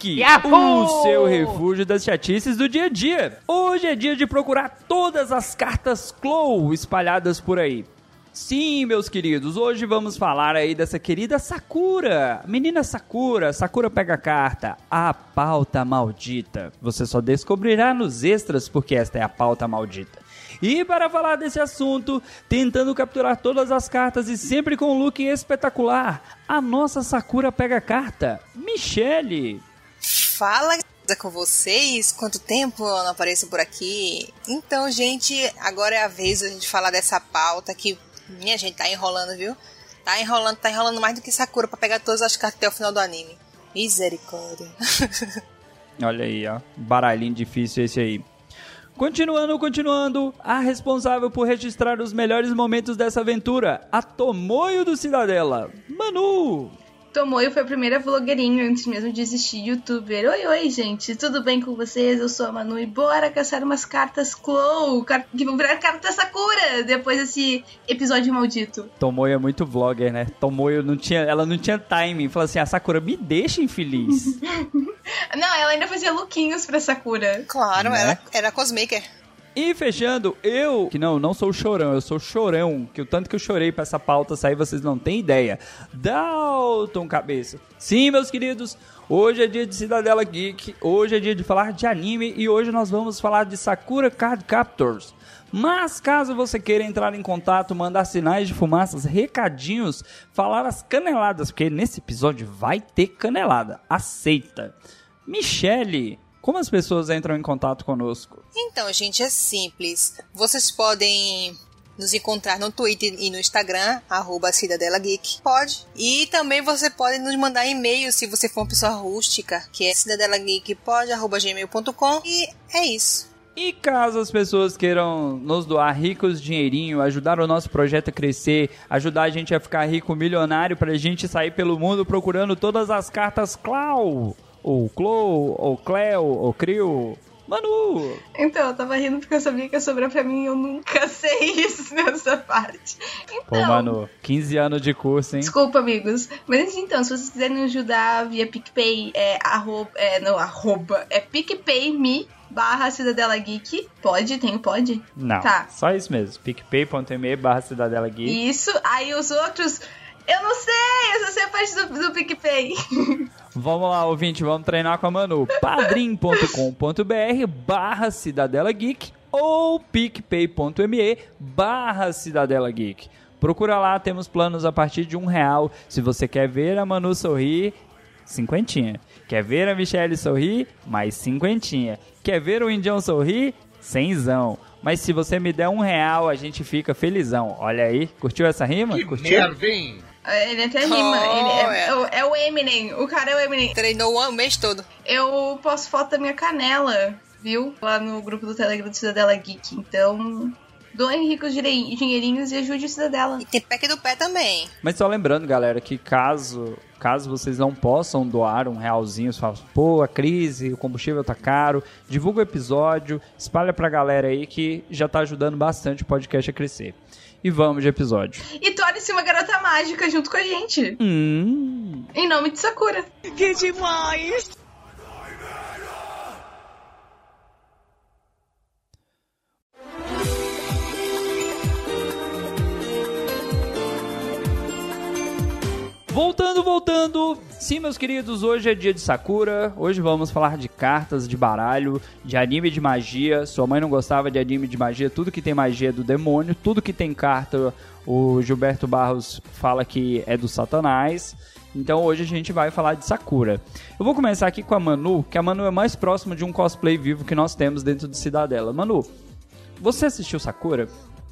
Geek, Yahoo! o seu refúgio das chatices do dia a dia. Hoje é dia de procurar todas as cartas Clow espalhadas por aí. Sim, meus queridos, hoje vamos falar aí dessa querida Sakura. Menina Sakura, Sakura pega a carta, a pauta maldita. Você só descobrirá nos extras porque esta é a pauta maldita. E para falar desse assunto, tentando capturar todas as cartas e sempre com um look espetacular, a nossa Sakura pega carta, Michele. Fala com vocês, quanto tempo eu não apareço por aqui? Então, gente, agora é a vez da gente falar dessa pauta que, minha gente, tá enrolando, viu? Tá enrolando, tá enrolando mais do que Sakura pra pegar todas as cartas até o final do anime. Misericórdia. Olha aí, ó, baralhinho difícil esse aí. Continuando, continuando, a responsável por registrar os melhores momentos dessa aventura, a Tomoyo do Cidadela, Manu. Tomoyo foi a primeira vlogueirinha antes mesmo de existir youtuber. Oi, oi, gente, tudo bem com vocês? Eu sou a Manu e bora caçar umas cartas Clow, car- que vão virar carta Sakura depois desse episódio maldito. Tomoyo é muito vlogger, né? Tomoyo não tinha, ela não tinha timing. Falou assim: "A Sakura me deixa infeliz". Não, ela ainda fazia lookinhos pra Sakura. Claro, Né? era, era cosmaker. E fechando, eu, que não, não sou chorão, eu sou chorão, que o tanto que eu chorei pra essa pauta sair, vocês não têm ideia. Dalton Cabeça. Sim, meus queridos, hoje é dia de Cidadela Geek, hoje é dia de falar de anime e hoje nós vamos falar de Sakura Card Captors. Mas caso você queira entrar em contato, mandar sinais de fumaças, recadinhos, falar as caneladas, porque nesse episódio vai ter canelada, aceita. Michele, como as pessoas entram em contato conosco? Então, gente, é simples. Vocês podem nos encontrar no Twitter e no Instagram, arroba Cidadela Geek. Pode. E também você pode nos mandar e-mail se você for uma pessoa rústica, que é cidadelageekpod.gmail.com. E é isso. E caso as pessoas queiram nos doar ricos dinheirinho, ajudar o nosso projeto a crescer, ajudar a gente a ficar rico, milionário, pra gente sair pelo mundo procurando todas as cartas Clau, ou Clo, ou Cleo, ou Crio, Manu. Então, eu tava rindo porque eu sabia que ia sobrar pra mim e eu nunca sei isso nessa parte. Então, Pô, Manu, 15 anos de curso, hein? Desculpa, amigos. Mas então, se vocês quiserem ajudar via PicPay, é arroba. É, não, arroba. É PicPay.me barra Cidadela Geek. Pode? Tem o pode? Não, Tá. só isso mesmo. picpay.me barra Cidadela Geek. Isso. Aí os outros. Eu não sei, eu só sei a parte do, do PicPay. Vamos lá, ouvinte, vamos treinar com a Manu. padrim.com.br barra Cidadela Geek ou picpay.me barra Cidadela Geek. Procura lá, temos planos a partir de um real. Se você quer ver a Manu sorrir, cinquentinha. Quer ver a Michelle sorrir, mais cinquentinha. Quer ver o Indião sorrir, cenzão. Mas se você me der um real, a gente fica felizão. Olha aí, curtiu essa rima? Que curtiu? merda, hein? Ele até rima. Oh, ele é, é. é o- é o Eminem. O cara é o Eminem. Treinou o mês todo. Eu posto foto da minha canela, viu? Lá no grupo do Telegram do Cidadela Geek. Então, doem ricos dinheirinhos e ajude o Cidadela. E tem pack do pé também. Mas só lembrando, galera, que caso caso vocês não possam doar um realzinho, você fala, pô, a crise, o combustível tá caro, divulga o episódio, espalha pra galera aí que já tá ajudando bastante o podcast a crescer. E vamos de episódio. E torne-se uma garota mágica junto com a gente. Hum. Em nome de Sakura. Voltando, voltando. Sim, meus queridos, hoje é dia de Sakura. Hoje vamos falar de cartas, de baralho, de anime de magia. Sua mãe não gostava de anime de magia. Tudo que tem magia é do demônio. Tudo que tem carta, o Gilberto Barros fala que é do Satanás. Então hoje a gente vai falar de Sakura. Eu vou começar aqui com a Manu, que a Manu é mais próximo de um cosplay vivo que nós temos dentro de Cidadela. Manu, você assistiu Sakura?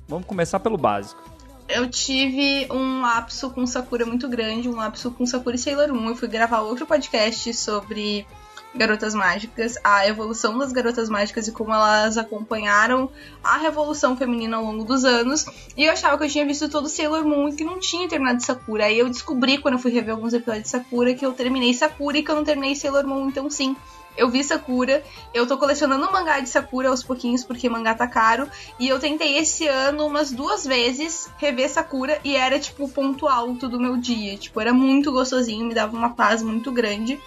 Vamos começar pelo básico. Eu tive um lapso com Sakura muito grande, um lapso com Sakura e Sailor Moon. Eu fui gravar outro podcast sobre Garotas Mágicas, a evolução das Garotas Mágicas e como elas acompanharam a revolução feminina ao longo dos anos. E eu achava que eu tinha visto todo Sailor Moon e que não tinha terminado Sakura. Aí eu descobri quando eu fui rever alguns episódios de Sakura que eu terminei Sakura e que eu não terminei Sailor Moon, então sim. Eu vi Sakura, eu tô colecionando mangá de Sakura aos pouquinhos porque mangá tá caro. E eu tentei esse ano umas duas vezes rever Sakura e era tipo o ponto alto do meu dia. Tipo, era muito gostosinho, me dava uma paz muito grande.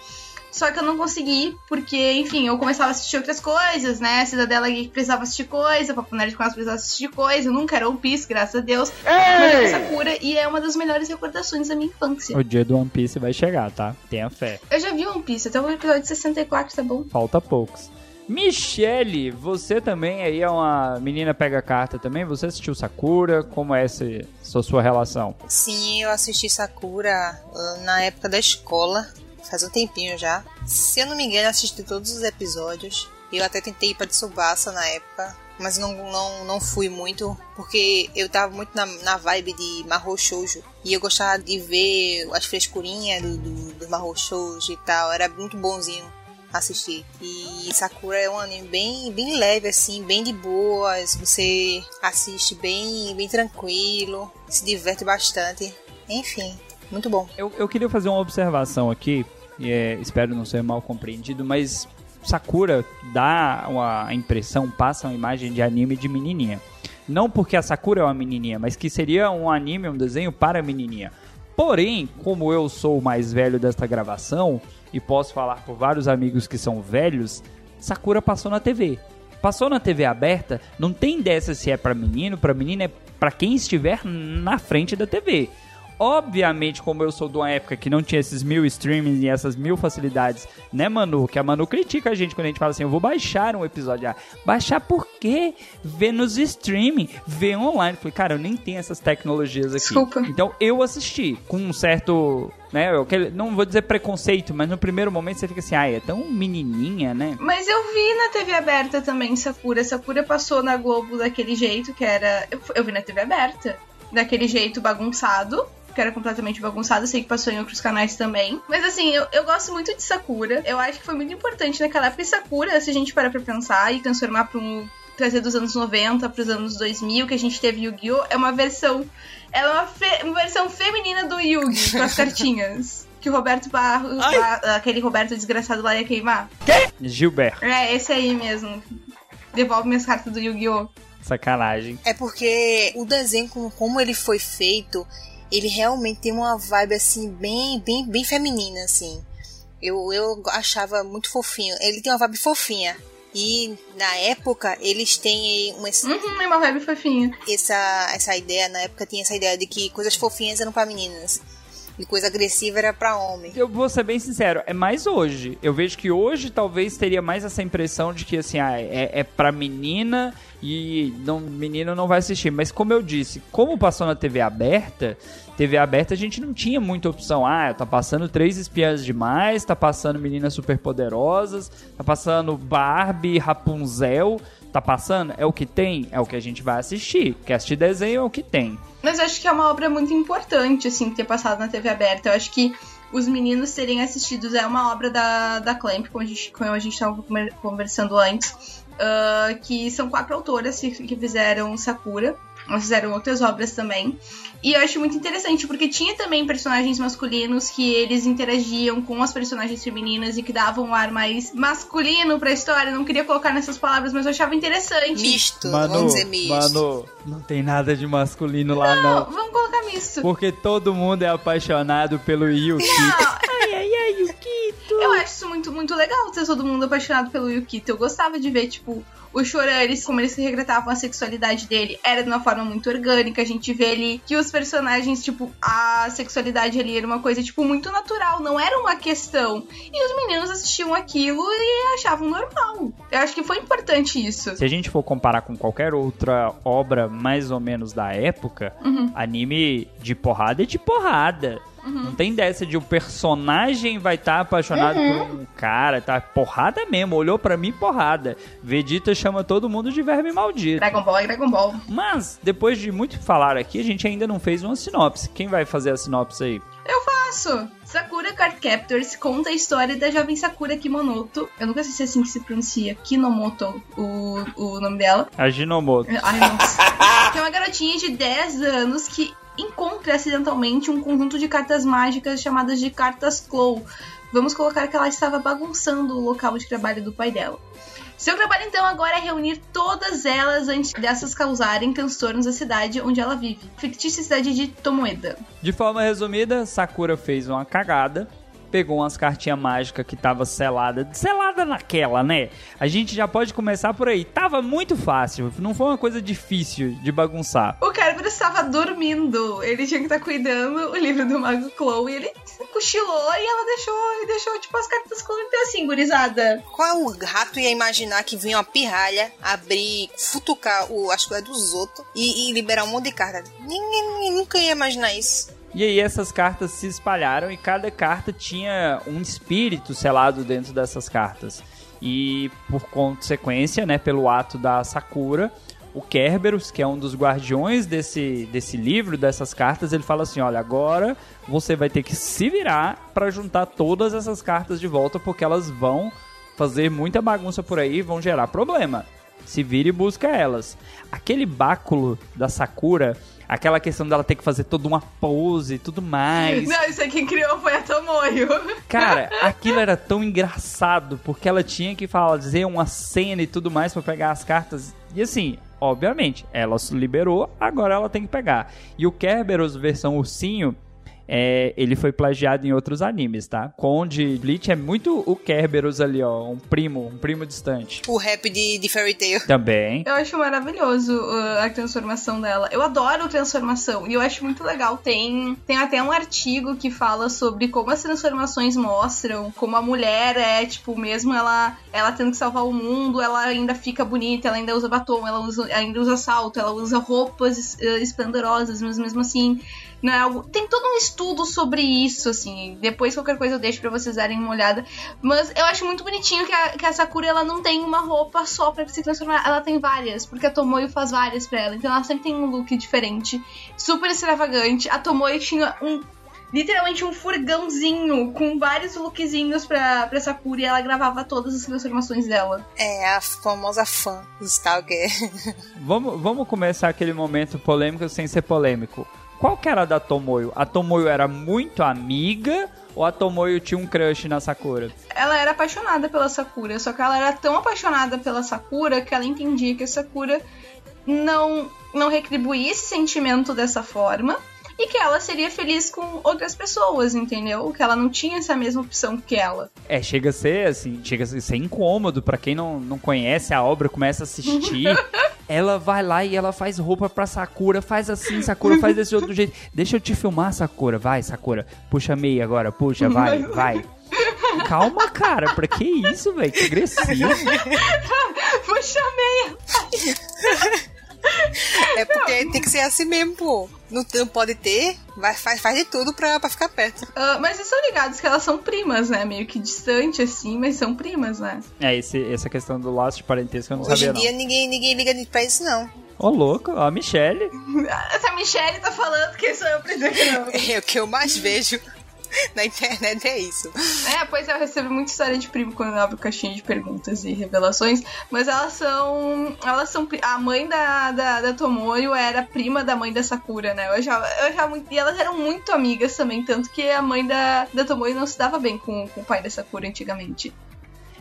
Só que eu não consegui, porque, enfim, eu começava a assistir outras coisas, né? A Cidadela Geek precisava assistir coisa, Papo Nerd com precisava assistir coisa. Eu nunca era One Piece, graças a Deus. Mas eu Sakura e é uma das melhores recordações da minha infância. O dia do One Piece vai chegar, tá? Tenha fé. Eu já vi One Piece, até o episódio 64, tá bom? Falta poucos. Michele, você também aí é uma menina pega carta também? Você assistiu Sakura? Como é essa sua, sua relação? Sim, eu assisti Sakura uh, na época da escola, faz um tempinho já. Se eu não me engano, assisti todos os episódios. Eu até tentei ir pra Tsubasa na época, mas não, não, não fui muito, porque eu tava muito na, na vibe de Mahou Shoujo. E eu gostava de ver as frescurinhas do, do, do Mahou Shoujo e tal, era muito bonzinho assistir. E Sakura é um anime bem, bem leve, assim, bem de boas. Você assiste bem, bem tranquilo, se diverte bastante. Enfim, muito bom. Eu, eu queria fazer uma observação aqui, é, espero não ser mal compreendido, mas Sakura dá uma impressão, passa uma imagem de anime de menininha. Não porque a Sakura é uma menininha, mas que seria um anime, um desenho para menininha. Porém, como eu sou o mais velho desta gravação, e posso falar por vários amigos que são velhos, Sakura passou na TV. Passou na TV aberta, não tem dessa se é para menino, para menina, é para quem estiver na frente da TV. Obviamente, como eu sou de uma época que não tinha esses mil streamings e essas mil facilidades, né, Manu? Que a Manu critica a gente quando a gente fala assim: eu vou baixar um episódio. Ah, baixar por quê? Ver nos streaming, ver online. falei, cara, eu nem tenho essas tecnologias aqui. Desculpa. Então eu assisti com um certo. Né, não vou dizer preconceito, mas no primeiro momento você fica assim, ai, é tão menininha, né? Mas eu vi na TV aberta também Sakura. Sakura passou na Globo daquele jeito que era. Eu, eu vi na TV aberta. Daquele jeito bagunçado. Que era completamente bagunçado. Eu sei que passou em outros canais também. Mas assim, eu, eu gosto muito de Sakura. Eu acho que foi muito importante naquela época. E Sakura, se a gente parar pra pensar e transformar pra um. Trazer dos anos 90 pros anos 2000, que a gente teve Yu-Gi-Oh! É uma versão. Ela é uma, fe- uma versão feminina do Yu-Gi com as cartinhas. Que o Roberto Barros, aquele Roberto desgraçado lá ia queimar. Gilberto, É, esse aí mesmo. Devolve minhas cartas do Yu-Gi-Oh! sacanagem. É porque o desenho, como, como ele foi feito, ele realmente tem uma vibe assim, bem, bem, bem feminina, assim. Eu, eu achava muito fofinho. Ele tem uma vibe fofinha. E na época eles têm uma, Uhum, é uma vibe fofinha. essa, essa ideia, na época tinha essa ideia de que coisas fofinhas eram pra meninas. E coisa agressiva era pra homem. Eu vou ser bem sincero, é mais hoje. Eu vejo que hoje talvez teria mais essa impressão de que assim, ah, é, é pra menina e não, menino não vai assistir. Mas como eu disse, como passou na TV aberta, TV aberta a gente não tinha muita opção. Ah, tá passando três espiãs demais, tá passando meninas superpoderosas, tá passando Barbie, Rapunzel. Tá passando? É o que tem? É o que a gente vai assistir. Quer assistir desenho? É o que tem. Mas eu acho que é uma obra muito importante, assim, ter passado na TV aberta. Eu acho que os meninos terem assistido é uma obra da, da Clamp, como a gente, como a gente tava conversando antes. ah, que são quatro autoras que, fizeram Sakura. Fizeram outras obras também. E eu acho muito interessante, porque tinha também personagens masculinos que eles interagiam com as personagens femininas e que davam um ar mais masculino pra história. Eu Não queria colocar nessas palavras, mas eu achava interessante. Misto, Manu, vamos dizer misto. Manu, não tem nada de masculino lá não. Não, vamos colocar misto. Porque todo mundo é apaixonado pelo Yuki. Ai, ai, ai, Yukito. Eu acho isso muito, muito legal ter todo mundo apaixonado pelo Yukito. Eu gostava de ver, tipo, o Choran, eles, como eles retratavam a sexualidade dele, era de uma forma muito orgânica. A gente vê ali que os personagens, tipo, a sexualidade ali era uma coisa, tipo, muito natural, não era uma questão. E os meninos assistiam aquilo e achavam normal. Eu acho que foi importante isso. Se a gente for comparar com qualquer outra obra mais ou menos da época, anime de porrada é de porrada. Não tem dessa de o personagem vai estar apaixonado por um cara, tá? Porrada mesmo, olhou pra mim, porrada. Vegeta chama todo mundo de verme maldito. Dragon Ball é Dragon Ball. Mas, depois de muito falar aqui, a gente ainda não fez uma sinopse. Quem vai fazer a sinopse aí? Eu faço. faço. Sakura Card Captors conta a história da jovem Sakura Kimonoto. Eu nunca sei se é assim que se pronuncia. Kinomoto, o, o nome dela. A Ginomoto. Ai, nossa. que é uma garotinha de 10 anos que encontra acidentalmente um conjunto de cartas mágicas chamadas de cartas Claw. Vamos colocar que ela estava bagunçando o local de trabalho do pai dela. Seu trabalho então agora é reunir todas elas antes dessas causarem transtornos da cidade onde ela vive, fictícia cidade de Tomoeda. De forma resumida, Sakura fez uma cagada pegou umas cartinhas mágicas que tava selada, selada naquela, né? A gente já pode começar por aí. Tava muito fácil, não foi uma coisa difícil de bagunçar. O Kerberos estava dormindo, ele tinha que estar tá cuidando o livro do Mago Chloe, ele cochilou e ela deixou, e deixou tipo as cartas Chloe então assim, gurizada. Qual rato ia imaginar que vinha uma pirralha abrir, futucar o, acho que é dos outros e, e liberar um monte de carta? Ninguém nunca ia imaginar isso. E aí essas cartas se espalharam e cada carta tinha um espírito selado dentro dessas cartas. E por consequência, né, pelo ato da Sakura, o Kerberos, que é um dos guardiões desse, desse livro, dessas cartas, ele fala assim: olha, agora você vai ter que se virar para juntar todas essas cartas de volta, porque elas vão fazer muita bagunça por aí e vão gerar problema. Se vira e busca elas. Aquele báculo da Sakura aquela questão dela ter que fazer toda uma pose e tudo mais. Não, isso aí quem criou foi a Tomoyo. Cara, aquilo era tão engraçado, porque ela tinha que fazer uma cena e tudo mais para pegar as cartas. E assim, obviamente, ela se liberou, agora ela tem que pegar. E o Kerberos versão ursinho é, ele foi plagiado em outros animes, tá? Conde Bleach é muito o Kerberos ali, ó, um primo, um primo distante. O rap de, de Fairy Tail. Também. Eu acho maravilhoso uh, a transformação dela. Eu adoro transformação e eu acho muito legal. Tem, tem até um artigo que fala sobre como as transformações mostram como a mulher é, tipo, mesmo ela, ela tendo que salvar o mundo, ela ainda fica bonita, ela ainda usa batom, ela usa, ainda usa salto, ela usa roupas uh, esplendorosas, mas mesmo assim não é algo. Tem todo um estudo sobre isso, assim. Depois qualquer coisa eu deixo pra vocês darem uma olhada. Mas eu acho muito bonitinho que a, que a Sakura ela não tem uma roupa só pra se transformar. Ela tem várias, porque a Tomoyo faz várias pra ela. Então ela sempre tem um look diferente, super extravagante. A Tomoyo tinha um literalmente um furgãozinho com vários lookzinhos pra, pra Sakura e ela gravava todas as transformações dela. É, a famosa fã Stalker. vamos, vamos começar aquele momento polêmico sem ser polêmico. Qual que era da Tomoyo? A Tomoyo era muito amiga ou a Tomoyo tinha um crush na Sakura? Ela era apaixonada pela Sakura, só que ela era tão apaixonada pela Sakura que ela entendia que a Sakura não não retribuía esse sentimento dessa forma e que ela seria feliz com outras pessoas, entendeu? Que ela não tinha essa mesma opção que ela. É, chega a ser assim, chega a ser incômodo para quem não, não conhece a obra, começa a assistir. ela vai lá e ela faz roupa pra Sakura, faz assim, Sakura faz desse outro jeito. Deixa eu te filmar, Sakura, vai, Sakura. Puxa meia agora, puxa, vai, vai. Calma, cara, pra que isso, velho? Que agressivo. Puxa meia. É porque não. tem que ser assim mesmo, pô. Não, não pode ter, vai, faz, faz de tudo pra, pra ficar perto. Uh, mas vocês são ligados que elas são primas, né? Meio que distante, assim, mas são primas, né? É, esse, essa questão do laço de parentesco eu não Hoje sabia, Hoje em dia ninguém, ninguém liga pra isso, não. Ô, oh, louco, a Michelle. Essa Michelle tá falando que sou eu pra dizer que não. É o que eu mais vejo. na internet é isso. É, pois é, eu recebo muita história de primo quando eu abro caixinha de perguntas e revelações, mas elas são. Elas são. A mãe da, da, da Tomoyo era prima da mãe da Sakura, né? Eu já, eu já, e elas eram muito amigas também, tanto que a mãe da, da Tomoyo não se dava bem com, com o pai da Sakura antigamente.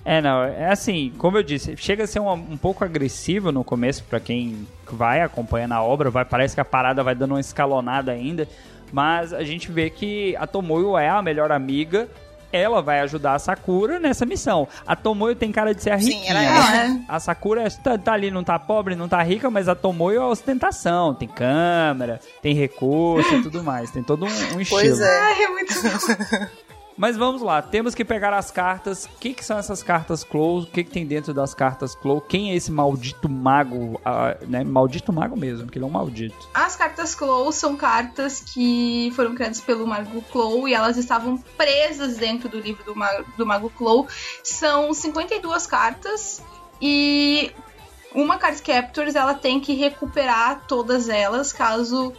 É, não, é assim, como eu disse, chega a ser um, um pouco agressivo no começo para quem vai acompanhando a obra, vai, parece que a parada vai dando uma escalonada ainda, mas a gente vê que a Tomoyo é a melhor amiga ela vai ajudar a Sakura nessa missão. A Tomoyo tem cara de ser a riquinha. Sim, ela é. Né? A Sakura tá, tá, ali, não tá pobre, não tá rica, mas a Tomoyo é ostentação. Tem câmera, tem recurso e tudo mais. Tem todo um, um estilo. Pois é. Ai, é muito. Mas vamos lá, temos que pegar as cartas. O que, que são essas cartas Close? O que, que tem dentro das cartas Close? Quem é esse maldito mago? Uh, né? Maldito mago mesmo, que ele é um maldito. As cartas Close são cartas que foram criadas pelo Mago Clow e elas estavam presas dentro do livro do Mago, do mago Clow. São 52 cartas e uma Card Captors ela tem que recuperar todas elas. Caso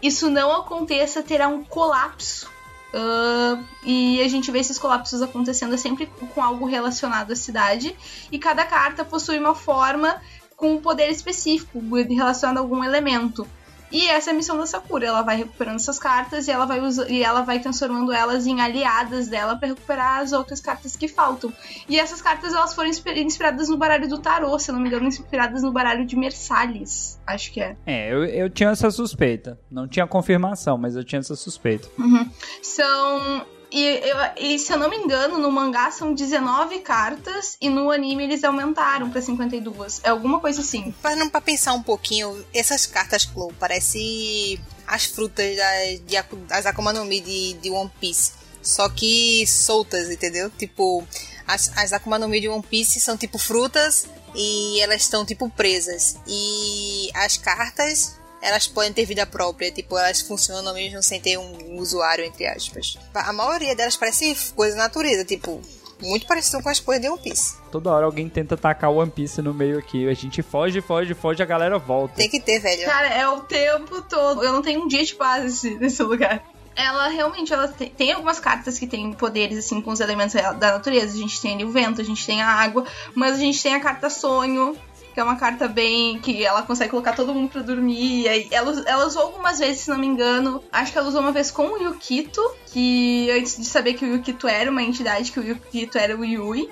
isso não aconteça, terá um colapso Uh, e a gente vê esses colapsos acontecendo sempre com algo relacionado à cidade. E cada carta possui uma forma com um poder específico relacionado a algum elemento. E essa é a missão da Sakura. Ela vai recuperando essas cartas e ela vai, e ela vai transformando elas em aliadas dela para recuperar as outras cartas que faltam. E essas cartas elas foram inspiradas no baralho do tarô, se não me engano, inspiradas no baralho de Mersalles. Acho que é. É, eu, eu tinha essa suspeita. Não tinha confirmação, mas eu tinha essa suspeita. Uhum. São e, eu, e, se eu não me engano, no mangá são 19 cartas e no anime eles aumentaram pra 52. É alguma coisa assim. Parando pra pensar um pouquinho, essas cartas Clow parecem as frutas das, de, das Akuma no Mi de, de One Piece. Só que soltas, entendeu? Tipo, as, as Akuma no Mi de One Piece são tipo frutas e elas estão tipo presas. E as cartas elas podem ter vida própria, tipo, elas funcionam mesmo sem ter um usuário, entre aspas. A maioria delas parece coisa da natureza, tipo, muito parecido com as coisas de One Piece. Toda hora alguém tenta tacar o One Piece no meio aqui. A gente foge, foge, foge, a galera volta. Tem que ter, velho. Cara, é o tempo todo. Eu não tenho um dia de paz nesse lugar. Ela realmente ela tem, tem, algumas cartas que têm poderes assim com os elementos da natureza. A gente tem ali o vento, a gente tem a água, mas a gente tem a carta sonho, que é uma carta bem. que ela consegue colocar todo mundo pra dormir. E ela, ela usou algumas vezes, se não me engano. Acho que ela usou uma vez com o Yukito, que antes de saber que o Yukito era uma entidade, que o Yukito era o Yui.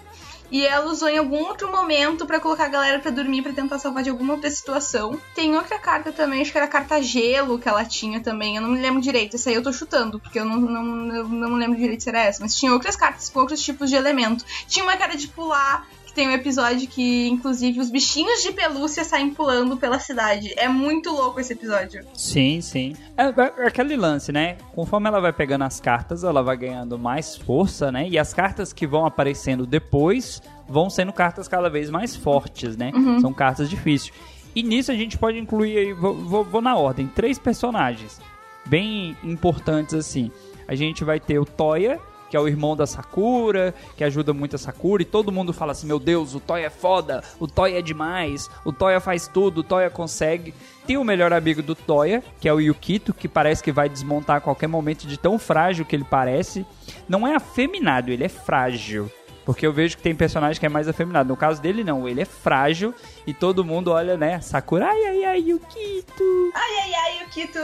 E ela usou em algum outro momento para colocar a galera para dormir para tentar salvar de alguma outra situação. Tem outra carta também, acho que era a carta gelo que ela tinha também. Eu não me lembro direito. Essa aí eu tô chutando, porque eu não, não, não lembro direito se era essa. Mas tinha outras cartas com outros tipos de elemento. Tinha uma cara de pular, tem um episódio que, inclusive, os bichinhos de pelúcia saem pulando pela cidade. É muito louco esse episódio. Sim, sim. É, é, é aquele lance, né? Conforme ela vai pegando as cartas, ela vai ganhando mais força, né? E as cartas que vão aparecendo depois vão sendo cartas cada vez mais fortes, né? Uhum. São cartas difíceis. E nisso a gente pode incluir aí, vou, vou, vou na ordem, três personagens bem importantes assim. A gente vai ter o Toya, que é o irmão da Sakura, que ajuda muito a Sakura, e todo mundo fala assim: meu Deus, o Toya é foda, o Toya é demais, o Toya faz tudo, o Toya consegue. Tem o melhor amigo do Toya, que é o Yukito, que parece que vai desmontar a qualquer momento de tão frágil que ele parece. Não é afeminado, ele é frágil. Porque eu vejo que tem personagem que é mais afeminado. No caso dele, não. Ele é frágil e todo mundo olha, né? Sakura, ai, ai, ai, Yukito. Ai, ai, ai, Yukito.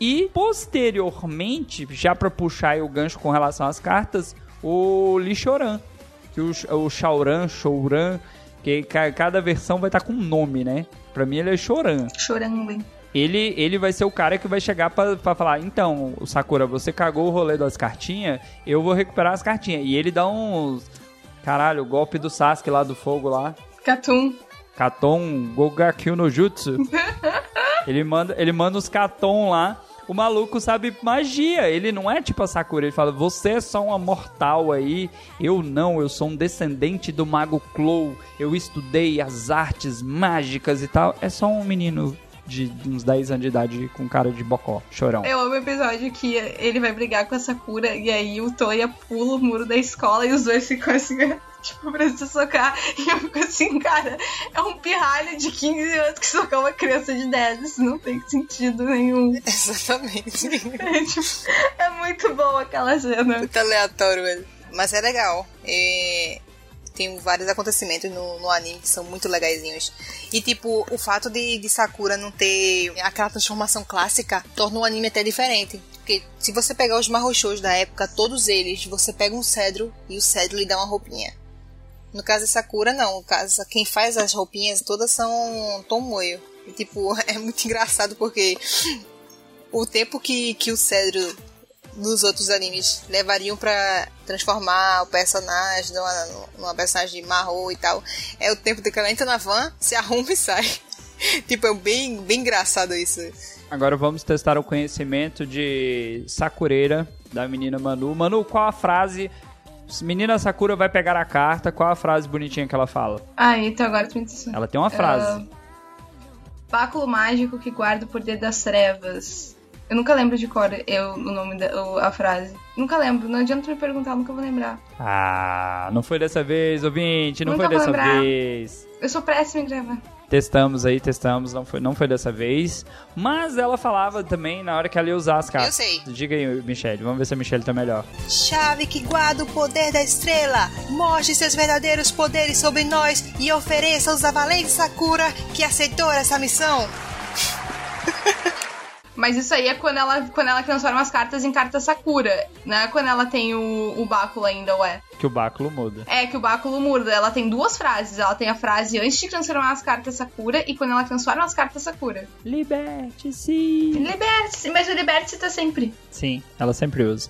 E posteriormente, já para puxar o gancho com relação às cartas, o Lichoran, que o, o Shauran, Shouran, que cada versão vai estar tá com um nome, né? Pra mim ele é Choran. Choran, ele, ele vai ser o cara que vai chegar pra, pra falar: então, o Sakura, você cagou o rolê das cartinhas, eu vou recuperar as cartinhas. E ele dá uns. Caralho, o golpe do Sasuke lá do fogo lá. Catum. Katon Gogakyu no Jutsu. ele manda, ele manda os Katon lá. O maluco sabe magia. Ele não é tipo a Sakura. Ele fala: Você é só uma mortal aí. Eu não. Eu sou um descendente do Mago Clow. Eu estudei as artes mágicas e tal. É só um menino de uns 10 anos de idade com cara de bocó, chorão. Eu amo o episódio que ele vai brigar com a Sakura e aí o Toya pula o muro da escola e os dois ficam assim tipo, pra se socar. E eu fico assim, cara, é um pirralho de 15 anos que socar uma criança de 10. Isso não tem sentido nenhum. Exatamente. É, tipo, é muito bom aquela cena. Muito aleatório, velho. Mas é legal. E tem vários acontecimentos no, no, anime que são muito legaisinhos. E, tipo, o fato de, de Sakura não ter aquela transformação clássica torna o anime até diferente. Porque se você pegar os marrochos da época, todos eles, você pega um cedro e o cedro lhe dá uma roupinha. No caso de Sakura, não. No caso, quem faz as roupinhas todas são Tomoyo. E, tipo, é muito engraçado porque o tempo que, que o Cedro nos outros animes levariam para transformar o personagem numa, numa personagem de marrom e tal, é o tempo de que ela entra na van, se arruma e sai. tipo, é bem, bem engraçado isso. Agora vamos testar o conhecimento de Sakureira, da menina Manu. Manu, qual a frase Menina Sakura vai pegar a carta, qual a frase bonitinha que ela fala? Ah, então agora tu me Ela tem uma frase. Uh, Báculo mágico que guarda o poder das trevas. Eu nunca lembro de cor eu, o nome da o- a frase. Nunca lembro. Não adianta me perguntar, eu nunca vou lembrar. Ah, não foi dessa vez, ouvinte, não Nunca foi dessa lembrar. vez. Eu sou péssima em gravar. Testamos aí, testamos, não foi, não foi dessa vez. Mas ela falava também na hora que ela ia usar as cartas. Eu sei. Diga aí, Michelle, vamos ver se a Michelle tá melhor. Chave que guarda o poder da estrela, mostre seus verdadeiros poderes sobre nós e ofereça-os à valente Sakura que aceitou essa missão. Mas isso aí é quando ela, quando ela transforma as cartas em carta Sakura. Não é quando ela tem o, o báculo ainda, ué. Que o báculo muda. É que o báculo muda. Ela tem duas frases. Ela tem a frase antes de transformar as cartas Sakura e quando ela transforma as cartas Sakura. Liberte-se! Liberte-se, mas o liberte-se tá sempre. Sim, ela sempre usa.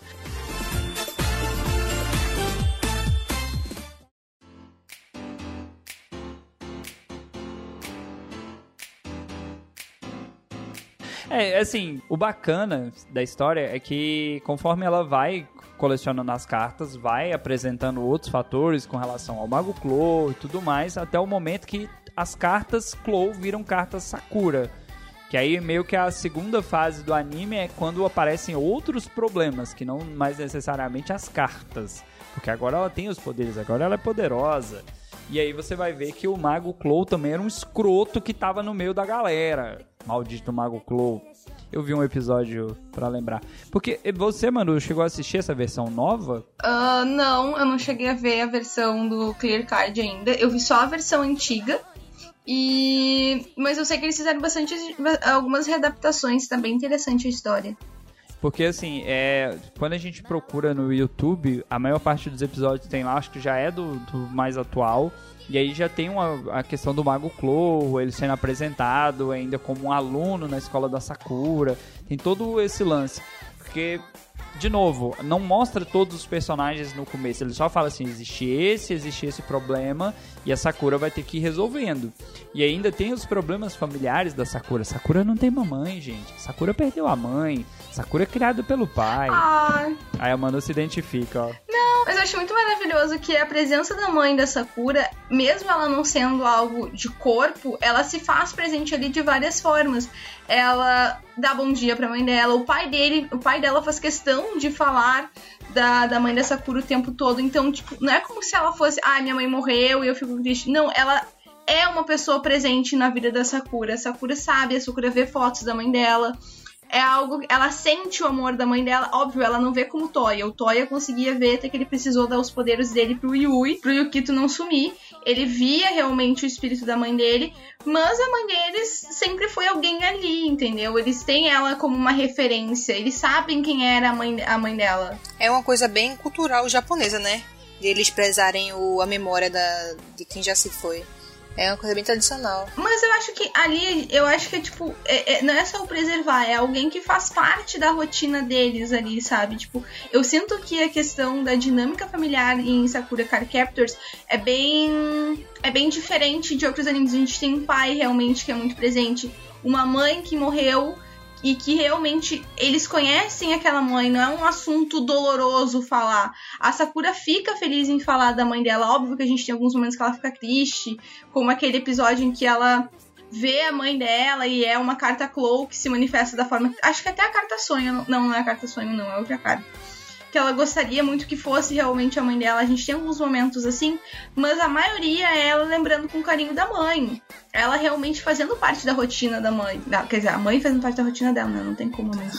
É, assim, o bacana da história é que conforme ela vai colecionando as cartas, vai apresentando outros fatores com relação ao Mago Clo e tudo mais, até o momento que as cartas Clo viram cartas Sakura. Que aí meio que a segunda fase do anime é quando aparecem outros problemas, que não mais necessariamente as cartas. Porque agora ela tem os poderes, agora ela é poderosa. E aí você vai ver que o Mago Clow também era um escroto que tava no meio da galera. Maldito Mago Clow. Eu vi um episódio pra lembrar. Porque você, Manu, chegou a assistir essa versão nova? Ah, não, eu não cheguei a ver a versão do Clear Card ainda. Eu vi só a versão antiga. E. Mas eu sei que eles fizeram bastante. algumas readaptações, tá bem interessante a história. Porque assim, é, quando a gente procura no YouTube, a maior parte dos episódios tem lá, acho que já é do, do mais atual. E aí já tem uma, a questão do Mago Clo, ele sendo apresentado ainda como um aluno na escola da Sakura. Tem todo esse lance. Porque, de novo, não mostra todos os personagens no começo. Ele só fala assim: existe esse, existe esse problema, e a Sakura vai ter que ir resolvendo. E ainda tem os problemas familiares da Sakura. Sakura não tem mamãe, gente. Sakura perdeu a mãe. Sakura é criada pelo pai. Ah, Aí a Manu se identifica, ó. Mas eu acho muito maravilhoso que a presença da mãe da Sakura, mesmo ela não sendo algo de corpo, ela se faz presente ali de várias formas. Ela dá bom dia pra mãe dela, o pai dele, o pai dela faz questão de falar da, da mãe da Sakura o tempo todo. Então, tipo, não é como se ela fosse, ah, minha mãe morreu e eu fico triste. Não, ela é uma pessoa presente na vida da Sakura. A Sakura sabe, a Sakura vê fotos da mãe dela é algo. Ela sente o amor da mãe dela. Óbvio, ela não vê como Toya. O Toya conseguia ver até que ele precisou dar os poderes dele pro Yui, pro Yukito não sumir. Ele via realmente o espírito da mãe dele, mas a mãe deles sempre foi alguém ali, entendeu? Eles têm ela como uma referência, eles sabem quem era a mãe, a mãe dela. É uma coisa bem cultural japonesa, né? De eles prezarem o, a memória da, de quem já se foi. É uma coisa bem tradicional. Mas eu acho que ali, eu acho que é tipo, é- é- não é só o preservar, é alguém que faz parte da rotina deles ali, sabe? Tipo, eu sinto que a questão da dinâmica familiar em Sakura Card Captors é bem. é bem diferente de outros animes. A gente tem um pai realmente que é muito presente, uma mãe que morreu. E que realmente eles conhecem aquela mãe, não é um assunto doloroso falar. A Sakura fica feliz em falar da mãe dela. Óbvio que a gente tem alguns momentos que ela fica triste, como aquele episódio em que ela vê a mãe dela e é uma carta Clow que se manifesta da forma. Acho que até a carta sonho. Não, não é a carta sonho, não, é outra carta. Que ela gostaria muito que fosse realmente a mãe dela. A gente tem alguns momentos assim, mas a maioria é ela lembrando com carinho da mãe. Ela realmente fazendo parte da rotina da mãe. Não, quer dizer, a mãe fazendo parte da rotina dela, né? Não tem como né?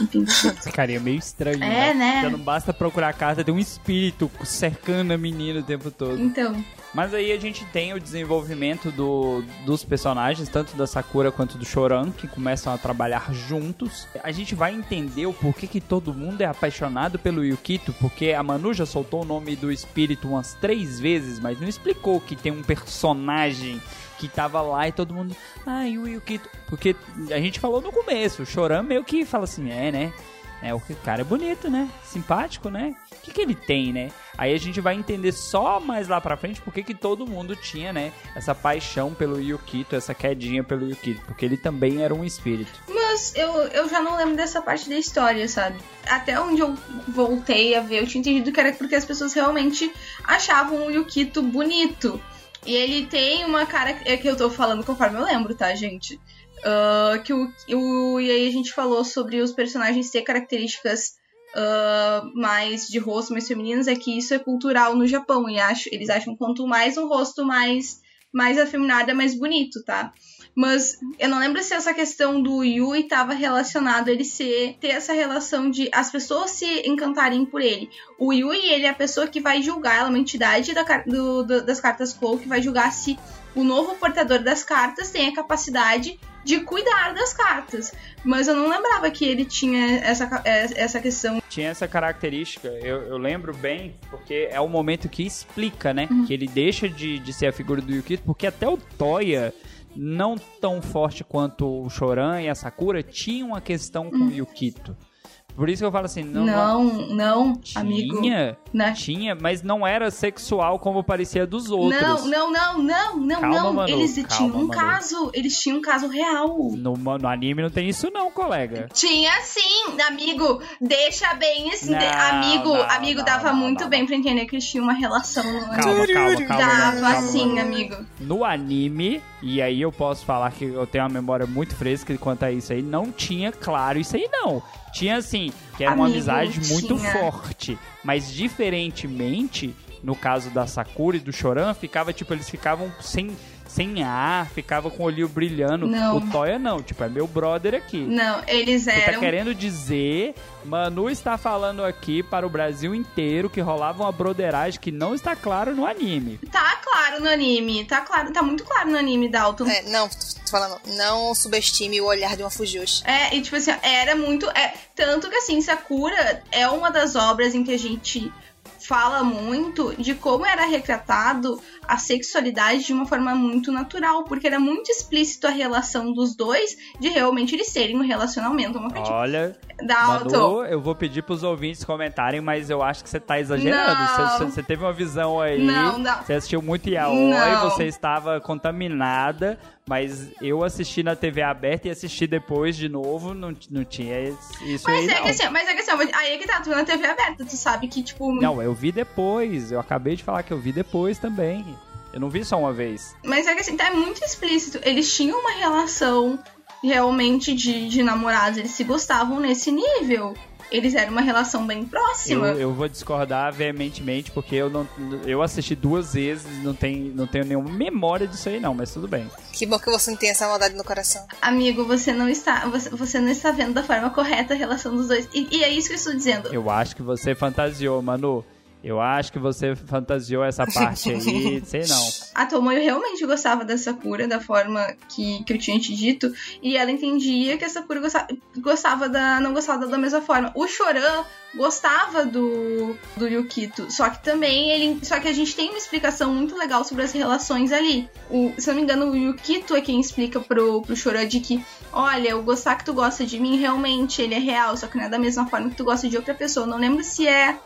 Enfim. Carinha é meio estranho, É, né? Já não basta procurar a carta, tem um espírito cercando a menina o tempo todo. Então. Mas aí a gente tem o desenvolvimento do, dos personagens, tanto da Sakura quanto do Choran, que começam a trabalhar juntos. A gente vai entender o porquê que todo mundo é apaixonado pelo Yukito, porque a Manu já soltou o nome do espírito umas três vezes, mas não explicou que tem um personagem que tava lá e todo mundo. Ai, o Yukito. Porque a gente falou no começo, o Choran meio que fala assim, é, né? É, o cara é bonito, né? Simpático, né? O que, que ele tem, né? Aí a gente vai entender só mais lá pra frente porque que todo mundo tinha, né? Essa paixão pelo Yukito, essa quedinha pelo Yukito. Porque ele também era um espírito. Mas eu, eu já não lembro dessa parte da história, sabe? Até onde eu voltei a ver, eu tinha entendido que era porque as pessoas realmente achavam o Yukito bonito. E ele tem uma cara. É que eu tô falando conforme eu lembro, tá, gente? Uh, que o, o, e aí a gente falou sobre os personagens ter características uh, mais de rosto mais femininas, é que isso é cultural no Japão. E acho, eles acham quanto mais um rosto mais, mais afeminado é mais bonito, tá? Mas eu não lembro se essa questão do Yui estava relacionado a ele ser ter essa relação de as pessoas se encantarem por ele. O Yui, ele é a pessoa que vai julgar, ela é uma entidade da, do, do, das cartas Clow que vai julgar se o novo portador das cartas tem a capacidade de cuidar das cartas. Mas eu não lembrava que ele tinha essa, é, essa questão. Tinha essa característica, eu, eu lembro bem, porque é o momento que explica, né? Uhum. Que ele deixa de, de ser a figura do Yukito, porque até o Toya não tão forte quanto o Choran e a Sakura tinha uma questão com uhum. o Yukito. Por isso que eu falo assim, não. Não, não, tinha, amigo. Né? Tinha, mas não era sexual como parecia dos outros. Não, não, não, não, não, calma, não. Manu, eles calma, tinham um Manu. caso, eles tinham um caso real. No, no anime não tem isso não, colega. Tinha sim, amigo. Deixa bem assim. Não, de- amigo, não, amigo, não, dava não, muito não, bem pra entender que eles tinham uma relação. Calma, calma, calma. Dava calma, sim, amigo. No anime, e aí eu posso falar que eu tenho uma memória muito fresca quanto a isso aí, não tinha claro isso aí não. Tinha assim, que era uma Amigo, amizade muito tinha. forte, mas diferentemente, no caso da Sakura e do Choran, ficava tipo, eles ficavam sem sem ar, ficava com o olhinho brilhando. Não. O Toya não, tipo, é meu brother aqui. Não, eles Você tá eram. querendo dizer, Manu está falando aqui para o Brasil inteiro que rolava uma broderagem que não está claro no anime. Tá claro no anime, tá claro, tá muito claro no anime, Dalton. É, não, tô tô falando, não subestime o olhar de uma Fujoshi. É, e tipo assim, era muito. É, tanto que assim, Sakura é uma das obras em que a gente fala muito de como era retratado a sexualidade de uma forma muito natural, porque era muito explícito a relação dos dois de realmente eles terem um relacionamento. Uma coisa Olha. Manu, eu vou pedir pros ouvintes comentarem, mas eu acho que você tá exagerando. Você, você teve uma visão aí. Não, não. Você assistiu muito Yaoi, Não. você estava contaminada, mas eu assisti na TV aberta e assisti depois de novo, não, não tinha isso Mas aí, é, não. que assim, mas é que assim, aí é que tá, tu na TV aberta, tu sabe que, tipo. Não, eu vi depois. Eu acabei de falar que eu vi depois também. Eu não vi só uma vez. Mas é que assim, tá é muito explícito. Eles tinham uma relação realmente de, de namorados, eles se gostavam nesse nível. Eles eram uma relação bem próxima. Eu, eu vou discordar veementemente, porque eu não eu assisti duas vezes, não, tem, não tenho nenhuma memória disso aí não, mas tudo bem. Que bom que você não tem essa maldade no coração. Amigo, você não está. Você, você não está vendo da forma correta a relação dos dois. E, e é isso que eu estou dizendo. Eu acho que você fantasiou, Manu. Eu acho que você fantasiou essa parte aí, sei não. A Tomoyo realmente gostava da Sakura, da forma que, que eu tinha te dito, e ela entendia que a Sakura gostava, gostava da. não gostava da mesma forma. O Choran gostava do, do Yukito, só que também ele. Só que a gente tem uma explicação muito legal sobre as relações ali. O, se eu não me engano, o Yukito é quem explica pro, pro Choran de que, olha, o gostar que tu gosta de mim, realmente ele é real, só que não é da mesma forma que tu gosta de outra pessoa. Não lembro se é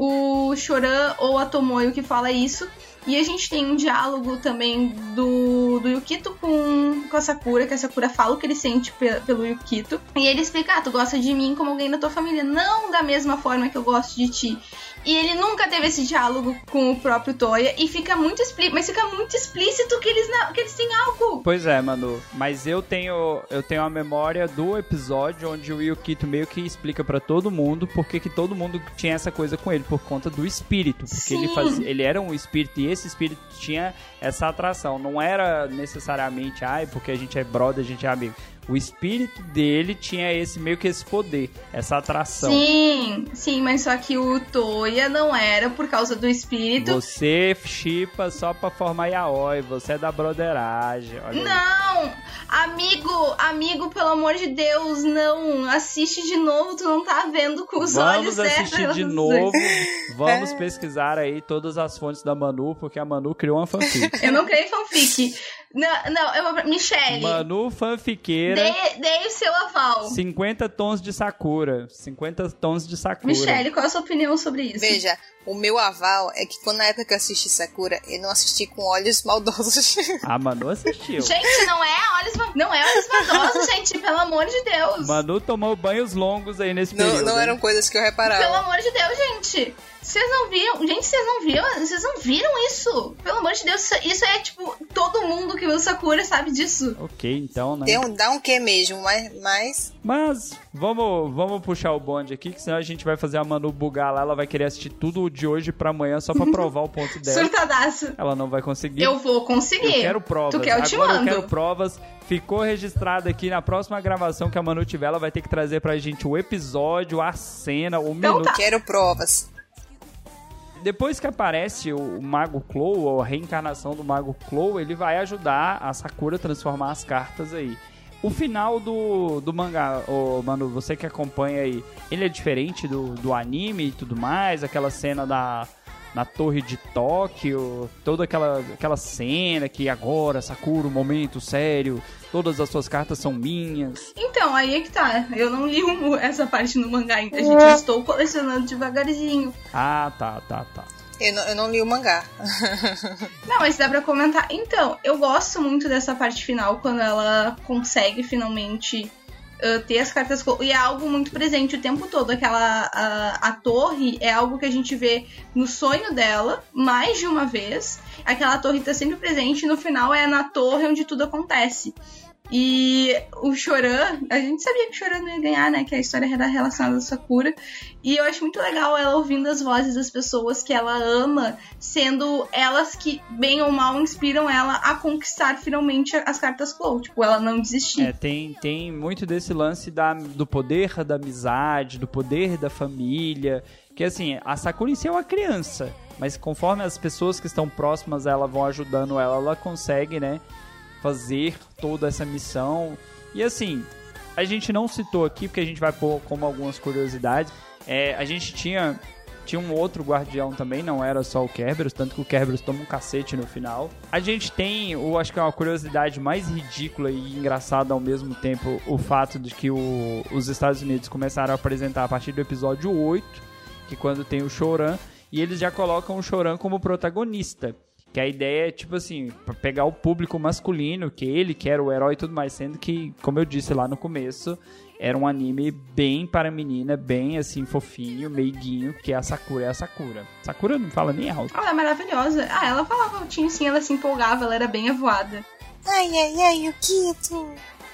o Choran ou a Tomoyo que fala isso. E a gente tem um diálogo também do, do Yukito com, com a Sakura, que a Sakura fala o que ele sente pe- pelo Yukito. E ele explica, ah, tu gosta de mim como alguém da tua família, não da mesma forma que eu gosto de ti. E ele nunca teve esse diálogo com o próprio Toya e fica muito explícito, mas fica muito explícito que eles, não, que eles têm algo. Pois é, Manu, mas eu tenho eu tenho a memória do episódio onde o Yukito meio que explica pra todo mundo por que todo mundo tinha essa coisa com ele, por conta do espírito, porque ele Sim. fazia, ele era um espírito e esse espírito tinha essa atração, não era necessariamente, ai, porque a gente é brother, a gente é amigo. O espírito dele tinha esse meio que esse poder, essa atração. Sim, sim, mas só que o Toya não era por causa do espírito. Você chipa só pra formar yaoi, você é da broderagem. Olha aí. Não! Amigo, amigo, pelo amor de Deus, não! Assiste de novo, tu não tá vendo com os olhos Vamos certos. assistir de novo. Vamos pesquisar aí todas as fontes da Manu, porque a Manu criou uma fanfic. Eu não criei fanfic. Não, não, eu vou. Michelle, Manu fanfiqueira, dei, dei o seu aval. 50 tons de Sakura. 50 tons de Sakura. Michelle, qual a sua opinião sobre isso? Veja, o meu aval é que quando na época que eu assisti Sakura, eu não assisti com olhos maldosos. A Manu assistiu. Gente, não é olhos, não é olhos maldosos, gente, pelo amor de Deus. Manu tomou banhos longos aí nesse não, período. não eram coisas que eu Pelo reparava. amor de Deus, gente. Vocês não viram? Gente, vocês não viram? Vocês não viram isso? Pelo amor de Deus, isso, é tipo todo mundo que viu Sakura sabe disso. Ok, então, né? Um, dá um quê mesmo, mas, mas Mas vamos, vamos puxar o bonde aqui, que senão a gente vai fazer a Manu bugar lá. Ela vai querer assistir tudo de hoje pra amanhã só pra provar o ponto dela. Surtadaço. Ela não vai conseguir. Eu vou conseguir. Eu quero provas. Tu quer, eu te Agora mando. eu quero provas. Ficou registrado aqui na próxima gravação que a Manu tiver. Ela vai ter que trazer pra gente o episódio, a cena, o Então minuto. tá. quero provas. Depois que aparece o Mago Clow, ou a reencarnação do Mago Clow, ele vai ajudar a Sakura a transformar as cartas aí. O final do, do mangá, ô, Manu, você que acompanha aí, ele é diferente do, do anime e tudo mais? Aquela cena da na torre de Tóquio, toda aquela, aquela cena que agora, Sakura, um momento sério, todas as suas cartas são minhas. Então, aí é que tá. Eu não li essa parte no mangá ainda, gente. Eu estou colecionando devagarzinho. Ah, tá, tá, tá. Eu não, eu não li o mangá. Não, mas dá pra comentar. Então, eu gosto muito dessa parte final, quando ela consegue finalmente uh, ter as cartas. E é algo muito presente o tempo todo. Aquela. A, a torre é algo que a gente vê no sonho dela, mais de uma vez. Aquela torre tá sempre presente e no final é na torre onde tudo acontece. E o Choran, a gente sabia que o Choran ia ganhar, né? Que a história era relacionada a Sakura. E eu acho muito legal ela ouvindo as vozes das pessoas que ela ama, sendo elas que, bem ou mal, inspiram ela a conquistar finalmente as cartas Clow. Tipo, ela não desistir. É, tem, tem muito desse lance da, do poder da amizade, do poder da família. Que assim, a Sakura em si é uma criança, mas conforme as pessoas que estão próximas a ela vão ajudando ela, ela consegue, né, fazer toda essa missão. E assim, a gente não citou aqui, porque a gente vai pôr como algumas curiosidades. É, a gente tinha. Tinha um outro guardião também, não era só o Kerberos, tanto que o Kerberos toma um cacete no final. A gente tem, eu acho que é uma curiosidade mais ridícula e engraçada ao mesmo tempo, o fato de que o- os Estados Unidos começaram a apresentar a partir do episódio 8, que quando tem o Choran, e eles já colocam o Choran como protagonista. Que a ideia é, tipo assim, pra pegar o público masculino, que ele que era o herói e tudo mais, sendo que, como eu disse lá no começo, era um anime bem para menina, bem assim, fofinho, meiguinho, que a Sakura é a Sakura. Sakura não fala nem alto. Ela é maravilhosa. Ah, ela falava altinho sim, ela se empolgava, ela era bem avoada. Ai, ai, ai, o Kito.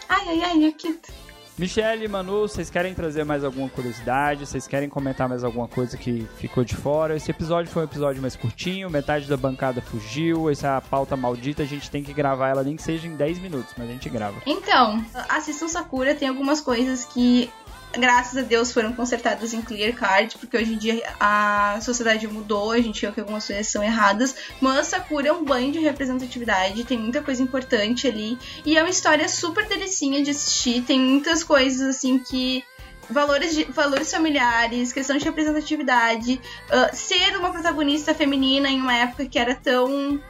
Ai, ai, ai, Yukito. Michelle e Manu, vocês querem trazer mais alguma curiosidade? Vocês querem comentar mais alguma coisa que ficou de fora? Esse episódio foi um episódio mais curtinho, metade da bancada fugiu, essa pauta maldita, a gente tem que gravar ela nem que seja em 10 minutos, mas a gente grava. Então, assistam Sakura, tem algumas coisas que, graças a Deus, foram consertadas em Clear Card, porque hoje em dia a sociedade mudou, a gente viu que algumas coisas são erradas, mas Sakura é um banho de representatividade, tem muita coisa importante ali, e é uma história super delicinha de assistir, tem muitas coisas assim que. Valores, de- valores familiares, questão de representatividade, ah, ser uma protagonista feminina em uma época que era tão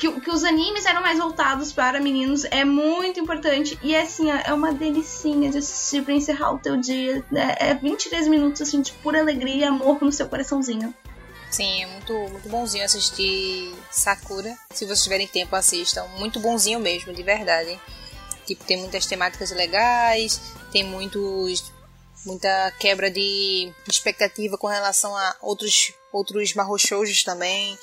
que, que os animes eram mais voltados para meninos é muito importante. E assim, ó, é uma delicinha de assistir pra encerrar o teu dia. É, é 23 minutos assim, de pura alegria e amor no seu coraçãozinho. Sim, é muito, muito bonzinho assistir Sakura. Se vocês tiverem tempo, assistam. Muito bonzinho mesmo, de verdade. Tipo, tem muitas temáticas legais, tem muitos muita quebra de expectativa com relação a outros outros marrochoujos também.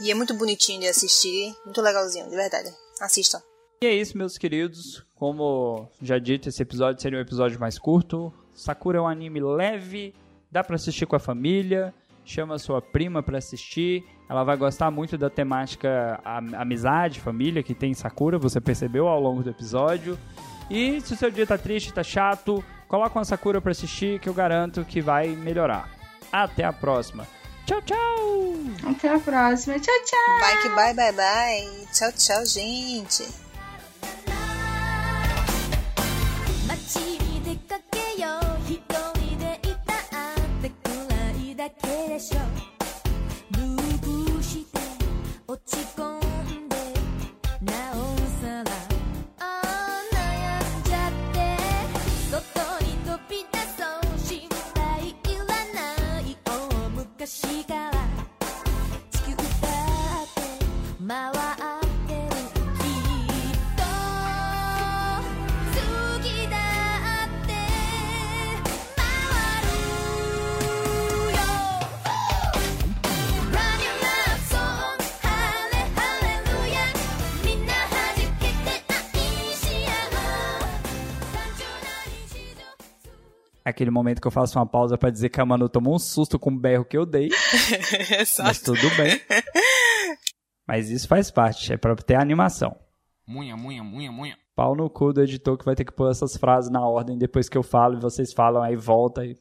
E é muito bonitinho de assistir, muito legalzinho, de verdade. Assistam. E é isso, meus queridos. Como já dito, esse episódio seria um episódio mais curto. Sakura é um anime leve, dá pra assistir com a família. Chama sua prima pra assistir. Ela vai gostar muito da temática am- amizade, família que tem em Sakura, você percebeu ao longo do episódio. E se o seu dia tá triste, tá chato, coloca uma Sakura pra assistir que eu garanto que vai melhorar. Até a próxima. Tchau, tchau! Até a próxima. Tchau, tchau! Bye, bye, bye, bye. Tchau, tchau, gente. Aquele momento que eu faço uma pausa pra dizer que a Manu tomou um susto com o berro que eu dei. Mas tudo bem. Mas isso faz parte, é pra ter animação. Munha, munha, munha, munha. Pau no cu do editor que vai ter que pôr essas frases na ordem depois que eu falo e vocês falam, aí volta e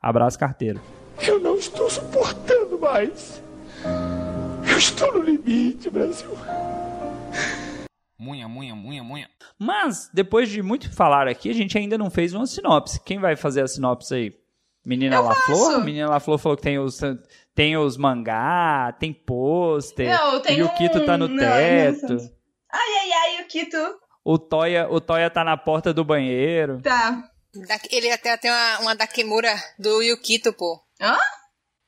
abraço carteiro. Eu não estou suportando mais. Eu estou no limite, Brasil. Munha, munha, munha, munha. Mas, depois de muito falar aqui, a gente ainda não fez uma sinopse. Quem vai fazer a sinopse aí? Menina Eu La Flor? faço. Menina La Flor falou que tem os, tem os mangá, tem pôster, Não, tem e o Kito tá no um- não, teto. não, Ai, ai, ai, o Kito. O Toya, o Toya tá na porta do banheiro. Tá. Da- Ele até tem uma, uma Dakimura do Yukito, pô. Hã?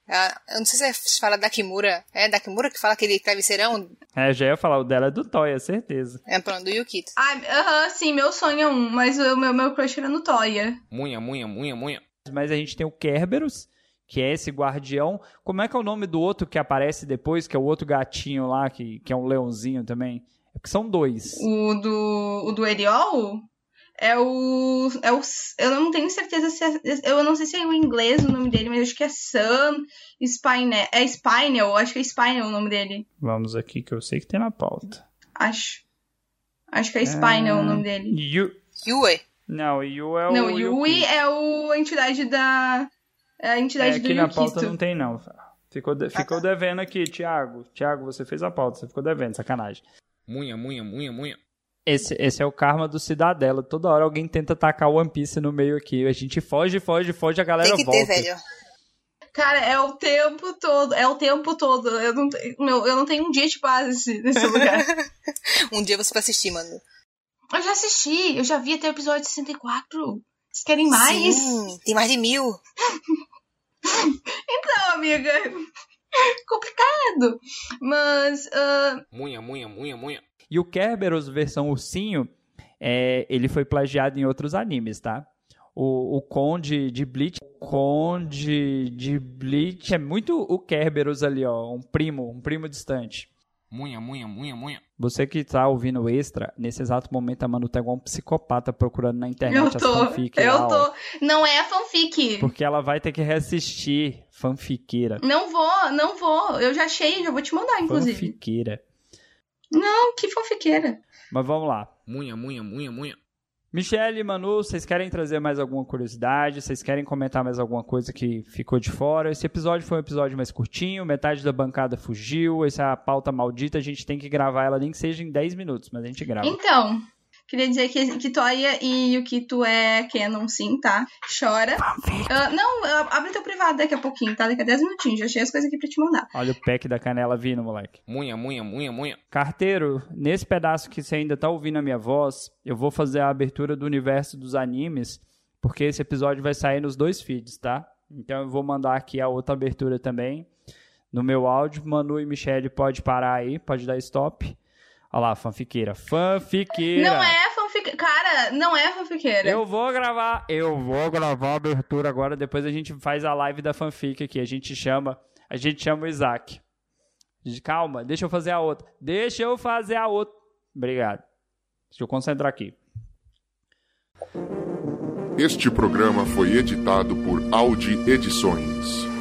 Ah, eu não sei se fala Dakimura. É Dakimura que fala aquele travesseirão? É, já ia falar, o dela é do Toya, certeza. É pronto, do Yukito. Aham, sim, meu sonho é um, mas o meu, meu crush era no Toya. Munha, munha, munha, munha. Mas a gente tem o Kerberos, que é esse guardião. Como é que é o nome do outro que aparece depois, que é o outro gatinho lá, que, que é um leãozinho também? É porque são dois. O do, o do Eriol é o, é o. Eu não tenho certeza se é. Eu não sei se é o inglês o nome dele, mas acho que é Sam Spinel. É Spinel, acho que é Spinel o nome dele. Vamos aqui, que eu sei que tem na pauta. Acho. Acho que é Spinel o nome dele. Yu... Yue. Não, Yu é o Não, Yui Yuki. é o, a entidade da. É a entidade É, do aqui na pauta não tem, não. Ficou, de- ficou tá. devendo aqui, Thiago. Thiago, você fez a pauta, você ficou devendo, sacanagem. Munha, munha, munha, munha. Esse, esse é o karma do Cidadela. Toda hora alguém tenta tacar o One Piece no meio aqui. A gente foge, foge, foge, a galera Tem que volta. ter, velho. Cara, é o tempo todo. É o tempo todo. Eu não, meu, eu não tenho um dia de paz nesse, nesse lugar. Um dia você vai assistir, mano. eu já assisti, eu já vi até o episódio 64. Vocês querem mais? Sim, tem mais de mil. Não, amiga. Complicado. Mas. ah, Munha, munha, munha, munha. E o Kerberos versão ursinho, é, ele foi plagiado em outros animes, tá? O, o Conde de Bleach, o Conde de Bleach é muito o Kerberos ali, ó, um primo, um primo distante. Munha, munha, munha, munha. Você que tá ouvindo o extra, nesse exato momento a Manu tá igual um psicopata procurando na internet eu as tô. fanfic lá, Eu ó. tô. Não é fanfic. Porque ela vai ter que reassistir fanfiqueira. Não vou, não vou. Eu já achei, já vou te mandar, inclusive. Fanfiqueira. Não, que fanfiqueira. Mas vamos lá. Munha, munha, munha, munha. Michele e Manu, vocês querem trazer mais alguma curiosidade? Vocês querem comentar mais alguma coisa que ficou de fora? Esse episódio foi um episódio mais curtinho, metade da bancada fugiu, essa é a pauta maldita, a gente tem que gravar ela nem que seja em 10 minutos, mas a gente grava. Então, queria dizer que, que Toya e Yukito é canon, sim, tá? Chora. Ah, não, abre teu privado daqui a pouquinho, tá? Daqui a 10 minutinhos. Já achei as coisas aqui pra te mandar. Olha o pack da canela vindo, moleque. Munha, munha, munha, munha. Carteiro, nesse pedaço que você ainda tá ouvindo a minha voz, eu vou fazer a abertura do universo dos animes, porque esse episódio vai sair nos dois feeds, tá? Então eu vou mandar aqui a outra abertura também no meu áudio. Manu e Michele pode parar aí, pode dar stop. Olha lá, fanfiqueira. Fanfiqueira. Não é fanfiqueira. Cara, não é fanfiqueira. Eu vou gravar, eu vou gravar a abertura agora, depois a gente faz a live da fanfic aqui. A gente chama, a gente chama o Isaac. Calma, deixa eu fazer a outra. Deixa eu fazer a outra. Obrigado. Deixa eu concentrar aqui. Este programa foi editado por Audi Edições.